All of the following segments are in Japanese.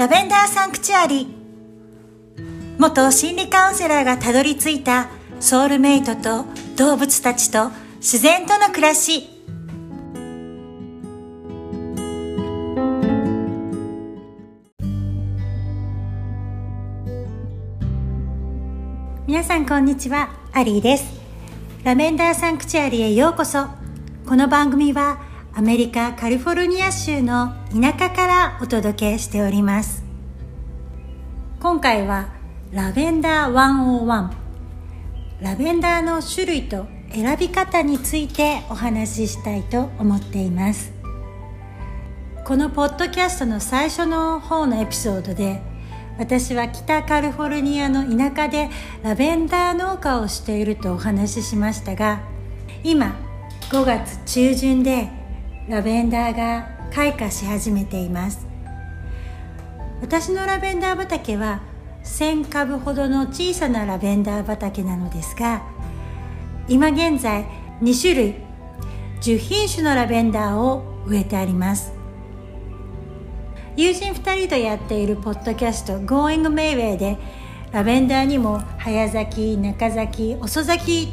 ラベンダーサンクチュアリ元心理カウンセラーがたどり着いたソウルメイトと動物たちと自然との暮らし。皆さんこんにちはアリーです。ラベンダーサンクチュアリへようこそ。この番組はアメリカカリフォルニア州の田舎からお届けしております。今回はラベンダー101ラベンダーの種類と選び方についてお話ししたいと思っています。このポッドキャストの最初の方のエピソードで私は北カリフォルニアの田舎でラベンダー農家をしているとお話ししましたが今5月中旬でラベンダーが開花し始めています。私のラベンダー畑は1000株ほどの小さなラベンダー畑なのですが今現在2種類10品種のラベンダーを植えてあります。友人2人とやっているポッドキャスト「Going Mayway」でラベンダーにも早咲き中咲き遅咲き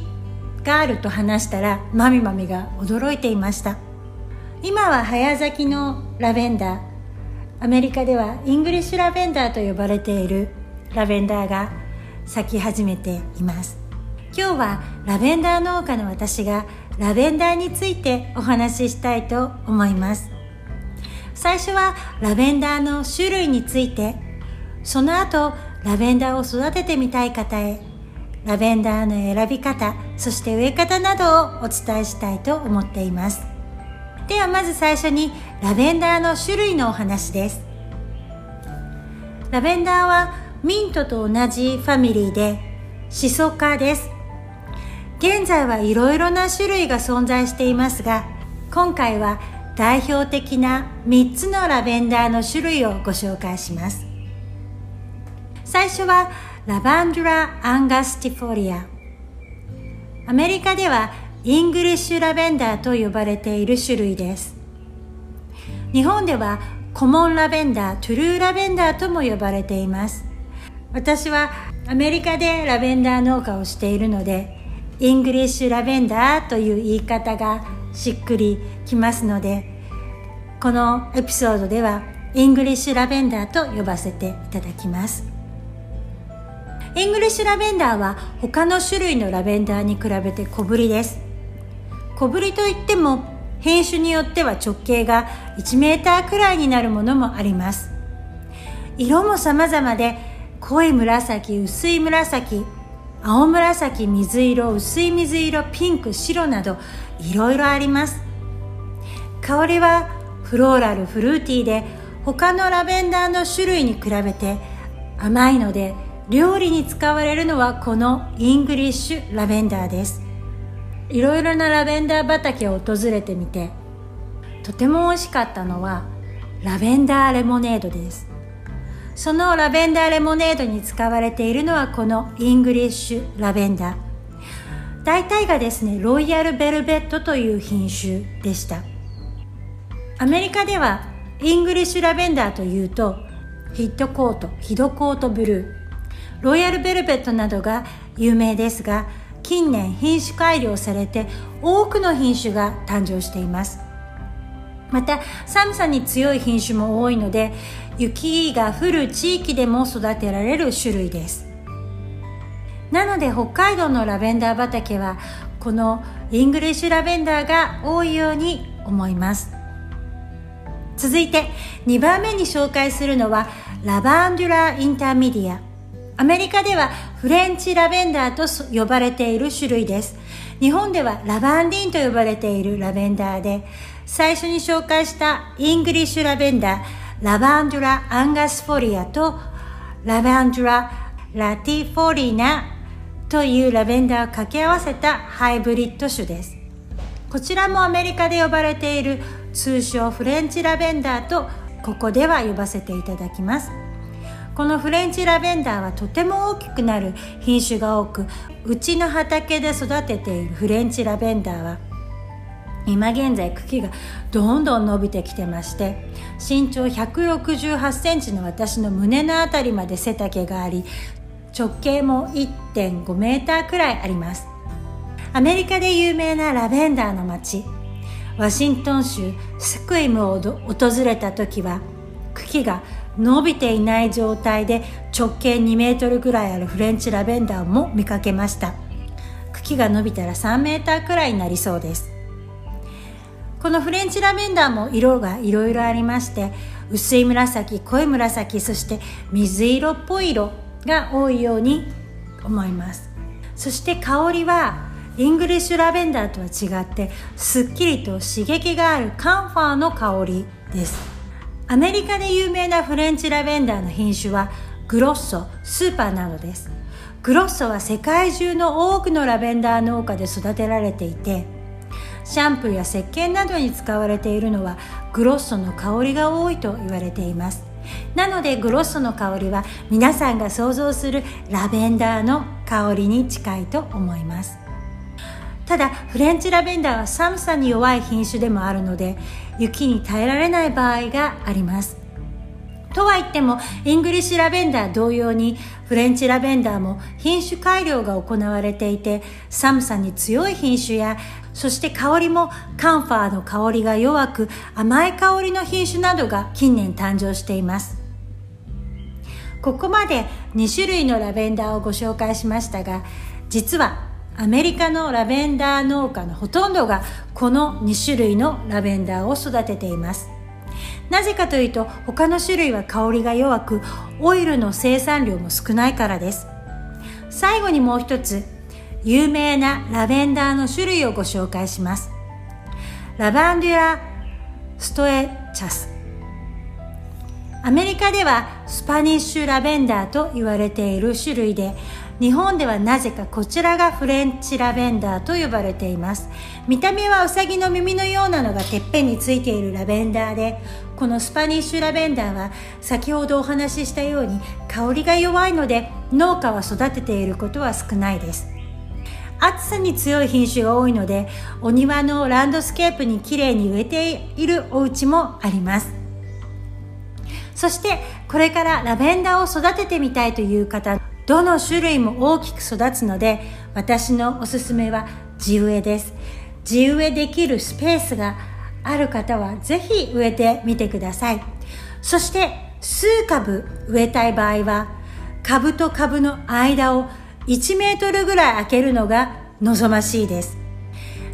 があると話したらまみまみが驚いていました。今は早咲きのラベンダー。アメリカではイングリッシュラベンダーと呼ばれているラベンダーが咲き始めています。今日はラベンダー農家の私がラベンダーについてお話ししたいと思います。最初はラベンダーの種類についてその後ラベンダーを育ててみたい方へラベンダーの選び方そして植え方などをお伝えしたいと思っています。ではまず最初にラベンダーの種類のお話です。ラベンダーはミントと同じファミリーでシソ科です。現在はいろいろな種類が存在していますが今回は代表的な3つのラベンダーの種類をご紹介します。最初はラバンドラ・アンガスティフォリア。アメリカではイングリッシュラベンダーと呼ばれている種類です。日本ではコモンラベンダートゥルーラベンダーとも呼ばれています。私はアメリカでラベンダー農家をしているのでイングリッシュラベンダーという言い方がしっくりきますのでこのエピソードではイングリッシュラベンダーと呼ばせていただきます。イングリッシュラベンダーは他の種類のラベンダーに比べて小ぶりです。小ぶりといっても品種によっては直径が1メーターくらいになるものもあります。色も様々で濃い紫薄い紫青紫水色薄い水色ピンク白などいろいろあります。香りはフローラルフルーティーで他のラベンダーの種類に比べて甘いので料理に使われるのはこのイングリッシュラベンダーです。いろいろなラベンダー畑を訪れてみてとても美味しかったのはラベンダーレモネードです。そのラベンダーレモネードに使われているのはこのイングリッシュラベンダー。大体がですねロイヤルベルベットという品種でした。アメリカではイングリッシュラベンダーというとヒットコートヒドコートブルー。ロイヤルベルベットなどが有名ですが近年品種改良されて多くの品種が誕生しています。また寒さに強い品種も多いので雪が降る地域でも育てられる種類です。なので北海道のラベンダー畑はこのイングリッシュラベンダーが多いように思います。続いて2番目に紹介するのはラバンドゥラインターミディア。アメリカではフレンチラベンダーと呼ばれている種類です。日本ではラバンディンと呼ばれているラベンダーで、最初に紹介したイングリッシュラベンダー、ラバンドラ・アングスティフォリアとラバンドラ・ラティフォリナというラベンダーを掛け合わせたハイブリッド種です。こちらもアメリカで呼ばれている通称フレンチラベンダーとここでは呼ばせていただきます。このフレンチラベンダーはとても大きくなる品種が多くうちの畑で育てているフレンチラベンダーは今現在茎がどんどん伸びてきてまして身長168センチの私の胸のあたりまで背丈があり直径も1.5メーターくらいあります。アメリカで有名なラベンダーの町ワシントン州スクイムを訪れた時は茎が伸びていない状態で直径2メートルぐらいあるフレンチラベンダーも見かけました。茎が伸びたら3メーターくらいになりそうです。このフレンチラベンダーも色がいろいろありまして薄い紫濃い紫そして水色っぽい色が多いように思います。そして香りはイングリッシュラベンダーとは違ってすっきりと刺激があるカンファーの香りです。アメリカで有名なフレンチラベンダーの品種はグロッソスーパーなどです。グロッソは世界中の多くのラベンダー農家で育てられていてシャンプーや石鹸などに使われているのはグロッソの香りが多いと言われています。なのでグロッソの香りは皆さんが想像するラベンダーの香りに近いと思います。ただフレンチラベンダーは寒さに弱い品種でもあるので雪に耐えられない場合があります。とは言ってもイングリッシュラベンダー同様にフレンチラベンダーも品種改良が行われていて寒さに強い品種やそして香りもカンファーの香りが弱く甘い香りの品種などが近年誕生しています。ここまで2種類のラベンダーをご紹介しましたが実はアメリカのラベンダー農家のほとんどがこの2種類のラベンダーを育てています。なぜかというと他の種類は香りが弱くオイルの生産量も少ないからです。最後にもう一つ有名なラベンダーの種類をご紹介します。ラバンデュラストエカス。アメリカではスパニッシュラベンダーと言われている種類で日本ではなぜかこちらがフレンチラベンダーと呼ばれています。見た目はウサギの耳のようなのがてっぺんについているラベンダーでこのスパニッシュラベンダーは先ほどお話ししたように香りが弱いので農家は育てていることは少ないです。暑さに強い品種が多いのでお庭のランドスケープにきれいに植えているお家もあります。そしてこれからラベンダーを育ててみたいという方どの種類も大きく育つので私のおすすめは地植えです。地植えできるスペースがある方はぜひ植えてみてください。そして数株植えたい場合は株と株の間を1メートルぐらい開けるのが望ましいです。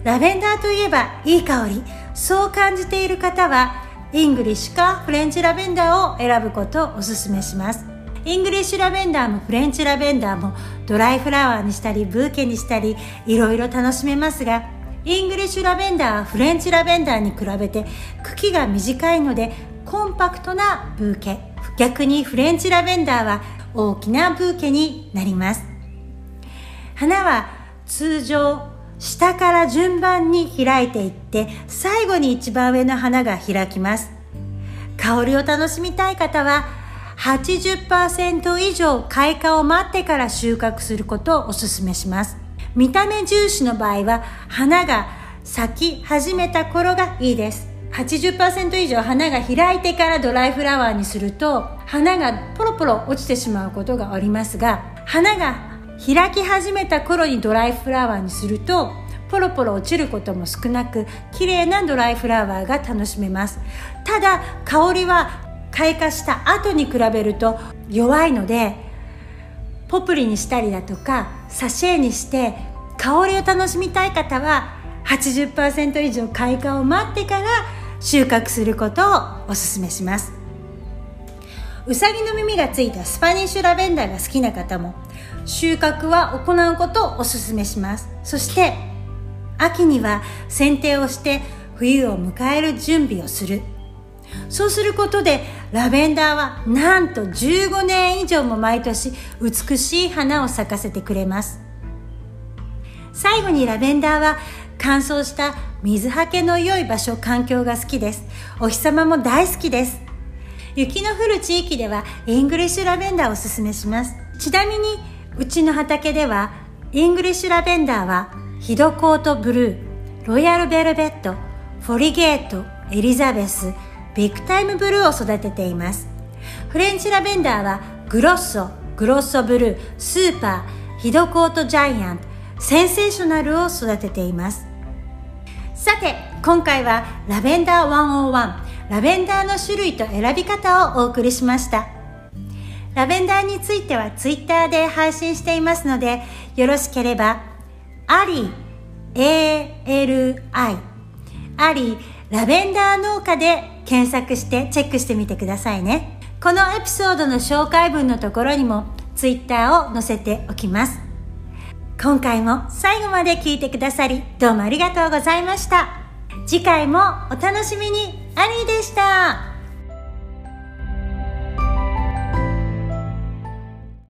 ラベンダーといえばいい香り。そう感じている方はイングリッシュかフレンチラベンダーを選ぶことをお勧めします。イングリッシュラベンダーもフレンチラベンダーもドライフラワーにしたりブーケにしたりいろいろ楽しめますがイングリッシュラベンダーはフレンチラベンダーに比べて茎が短いのでコンパクトなブーケ。逆にフレンチラベンダーは大きなブーケになります。花は通常下から順番に開いていって最後に一番上の花が開きます。香りを楽しみたい方は80%以上開花を待ってから収穫することをお勧めします。見た目重視の場合は花が咲き始めた頃がいいです。80%以上花が開いてからドライフラワーにすると花がポロポロ落ちてしまうことがありますが花が開き始めた頃にドライフラワーにするとポロポロ落ちることも少なく綺麗なドライフラワーが楽しめますただ香りは開花した後に比べると弱いのでポプリにしたりだとかサシェにして香りを楽しみたい方は80%以上開花を待ってから収穫することをお勧めします。うさぎの耳がついたスパニッシュラベンダーが好きな方も収穫は行うことをお勧めします。そして秋には剪定をして冬を迎える準備をする。そうすることでラベンダーはなんと15年以上も毎年美しい花を咲かせてくれます。最後にラベンダーは乾燥した水はけの良い場所環境が好きです。お日様も大好きです。雪の降る地域ではイングリッシュラベンダーをおすすめします。ちなみにうちの畑ではイングリッシュラベンダーはヒドコートブルーロイヤルベルベットフォリゲートエリザベスビッグタイムブルーを育てています。フレンチラベンダーはグロッソグロッソブルースーパーヒドコートジャイアントセンセーショナルを育てています。さて今回はラベンダー101ラベンダーの種類と選び方をお送りしました。ラベンダーについてはツイッターで配信していますのでよろしければアリ ALI アリラベンダー農家で検索してチェックしてみてくださいね。このエピソードの紹介文のところにも Twitter を載せておきます。今回も最後まで聞いてくださりどうもありがとうございました。次回もお楽しみに。アリーでした。